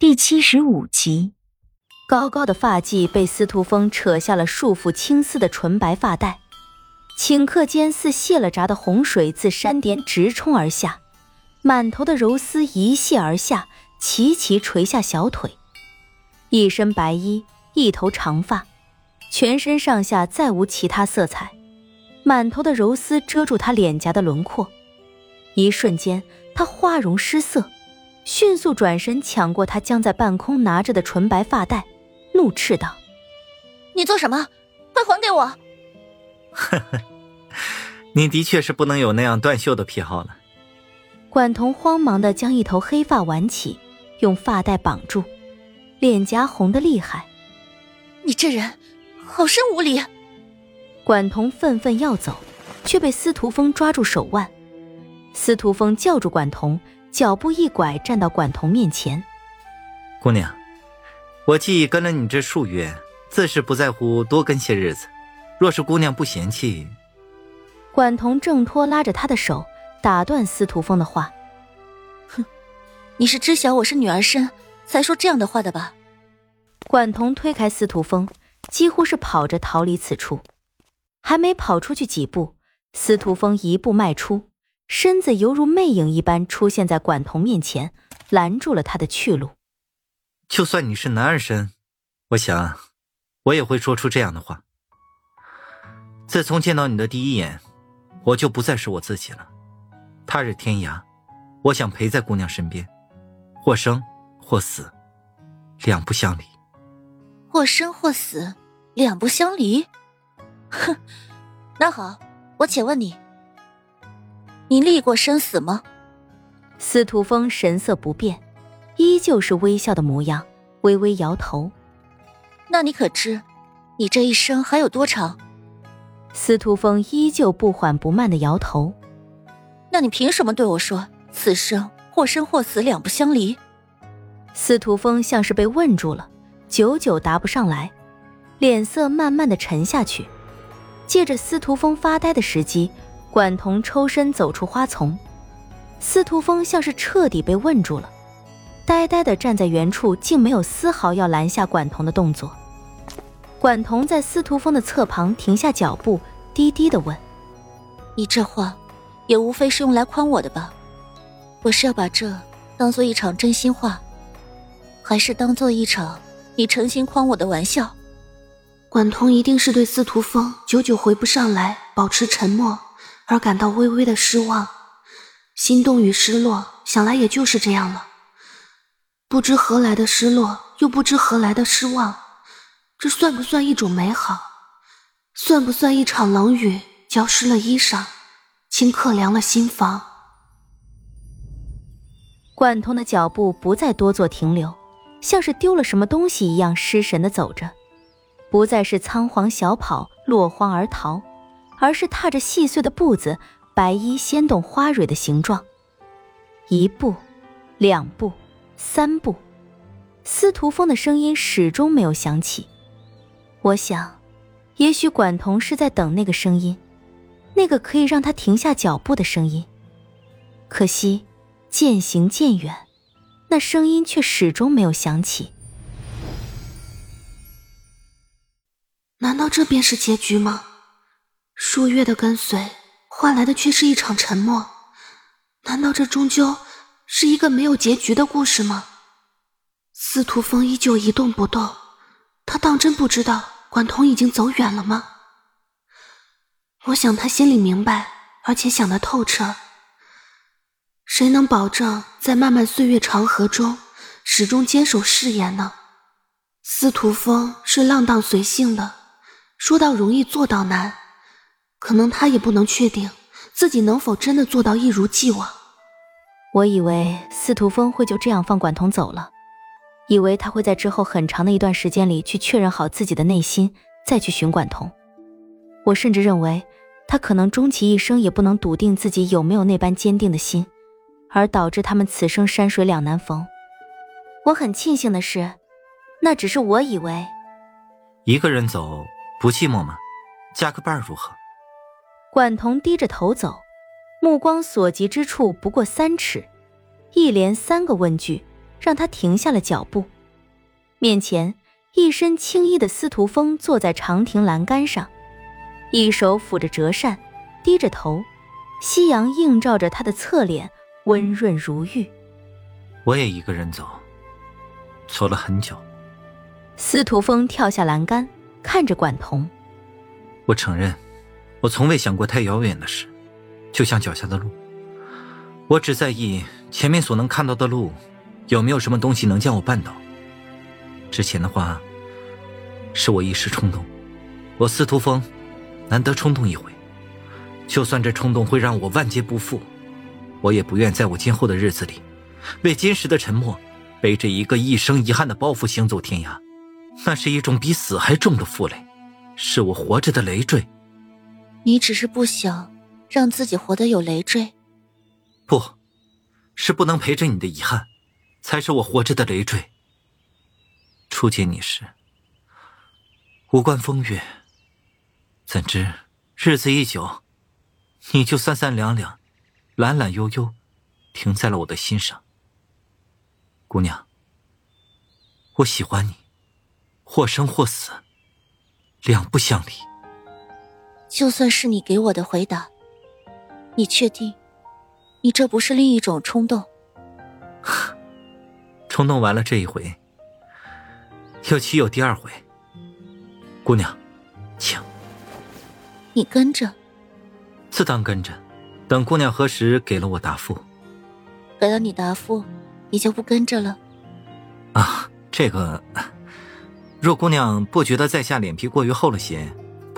第七十五集，高高的发髻被司徒风扯下了束缚青丝的纯白发带，顷刻间似泄了闸的洪水自山巅直冲而下，满头的柔丝一泻而下，齐齐垂下小腿。一身白衣，一头长发，全身上下再无其他色彩，满头的柔丝遮住他脸颊的轮廓，一瞬间，他花容失色。迅速转身抢过他将在半空拿着的纯白发带，怒斥道：“你做什么？快还给我！”呵呵，你的确是不能有那样断袖的癖好了。管彤慌忙的将一头黑发挽起，用发带绑住，脸颊红的厉害。你这人，好生无礼！管彤愤愤要走，却被司徒风抓住手腕。司徒风叫住管彤。脚步一拐，站到管彤面前。姑娘，我既跟了你这数月，自是不在乎多跟些日子。若是姑娘不嫌弃，管彤挣脱拉着他的手，打断司徒风的话：“哼，你是知晓我是女儿身，才说这样的话的吧？”管彤推开司徒风，几乎是跑着逃离此处。还没跑出去几步，司徒风一步迈出。身子犹如魅影一般出现在管彤面前，拦住了他的去路。就算你是男儿身，我想，我也会说出这样的话。自从见到你的第一眼，我就不再是我自己了。他日天涯，我想陪在姑娘身边，或生或死，两不相离。或生或死，两不相离。哼，那好，我且问你。你历过生死吗？司徒风神色不变，依旧是微笑的模样，微微摇头。那你可知，你这一生还有多长？司徒风依旧不缓不慢的摇头。那你凭什么对我说此生或生或死两不相离？司徒风像是被问住了，久久答不上来，脸色慢慢的沉下去。借着司徒风发呆的时机。管彤抽身走出花丛，司徒风像是彻底被问住了，呆呆的站在原处，竟没有丝毫要拦下管彤的动作。管彤在司徒风的侧旁停下脚步，低低的问：“你这话，也无非是用来诓我的吧？我是要把这当做一场真心话，还是当做一场你诚心诓我的玩笑？”管彤一定是对司徒风久久回不上来，保持沉默。而感到微微的失望、心动与失落，想来也就是这样了。不知何来的失落，又不知何来的失望，这算不算一种美好？算不算一场冷雨浇湿了衣裳，顷刻凉了心房？贯通的脚步不再多做停留，像是丢了什么东西一样失神的走着，不再是仓皇小跑、落荒而逃。而是踏着细碎的步子，白衣掀动花蕊的形状。一步，两步，三步，司徒风的声音始终没有响起。我想，也许管彤是在等那个声音，那个可以让他停下脚步的声音。可惜，渐行渐远，那声音却始终没有响起。难道这便是结局吗？数月的跟随，换来的却是一场沉默。难道这终究是一个没有结局的故事吗？司徒风依旧一动不动，他当真不知道管彤已经走远了吗？我想他心里明白，而且想得透彻。谁能保证在漫漫岁月长河中始终坚守誓言呢？司徒风是浪荡随性的，说到容易做到难。可能他也不能确定自己能否真的做到一如既往。我以为司徒峰会就这样放管彤走了，以为他会在之后很长的一段时间里去确认好自己的内心，再去寻管彤。我甚至认为他可能终其一生也不能笃定自己有没有那般坚定的心，而导致他们此生山水两难逢。我很庆幸的是，那只是我以为。一个人走不寂寞吗？加个伴如何？管彤低着头走，目光所及之处不过三尺，一连三个问句，让他停下了脚步。面前一身青衣的司徒风坐在长亭栏杆上，一手抚着折扇，低着头，夕阳映照着他的侧脸，温润如玉。我也一个人走，走了很久。司徒风跳下栏杆，看着管彤。我承认，我从未想过太遥远的事，就像脚下的路。我只在意前面所能看到的路，有没有什么东西能将我绊倒。之前的话，是我一时冲动。我司徒风，难得冲动一回，就算这冲动会让我万劫不复，我也不愿在我今后的日子里。为今时的沉默，背着一个一生遗憾的包袱行走天涯，那是一种比死还重的负累，是我活着的累赘。你只是不想让自己活得有累赘，不，是不能陪着你的遗憾，才是我活着的累赘。初见你时，无关风月，怎知日子一久，你就三三两两，懒懒悠悠，停在了我的心上。姑娘，我喜欢你，或生或死，两不相离。就算是你给我的回答，你确定，你这不是另一种冲动？冲动完了这一回，又岂有第二回？姑娘，请。你跟着？自当跟着。等姑娘何时给了我答复？给了你答复。你就不跟着了？啊，这个，若姑娘不觉得在下脸皮过于厚了些，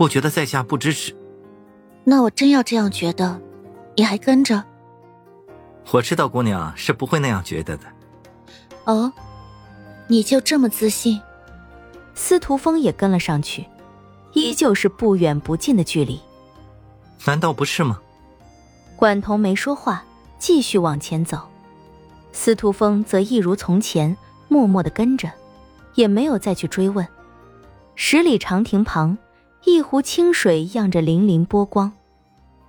不觉得在下不支持，那我真要这样觉得，你还跟着？我知道姑娘是不会那样觉得的。哦，你就这么自信？司徒风也跟了上去，依旧是不远不近的距离。难道不是吗？管彤没说话，继续往前走。司徒风则一如从前，默默的跟着，也没有再去追问。十里长亭旁，一湖清水漾着粼粼波光，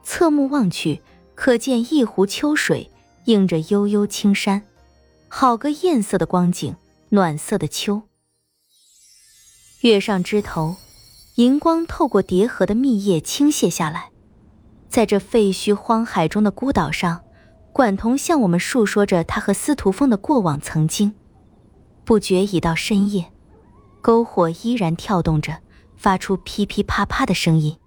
侧目望去，可见一湖秋水映着悠悠青山，好个艳色的光景，暖色的秋。月上枝头，银光透过叠合的密叶倾泻下来，在这废墟荒海中的孤岛上。管彤向我们述说着他和司徒风的过往曾经，不觉已到深夜，篝火依然跳动着，发出噼噼啪啪的声音。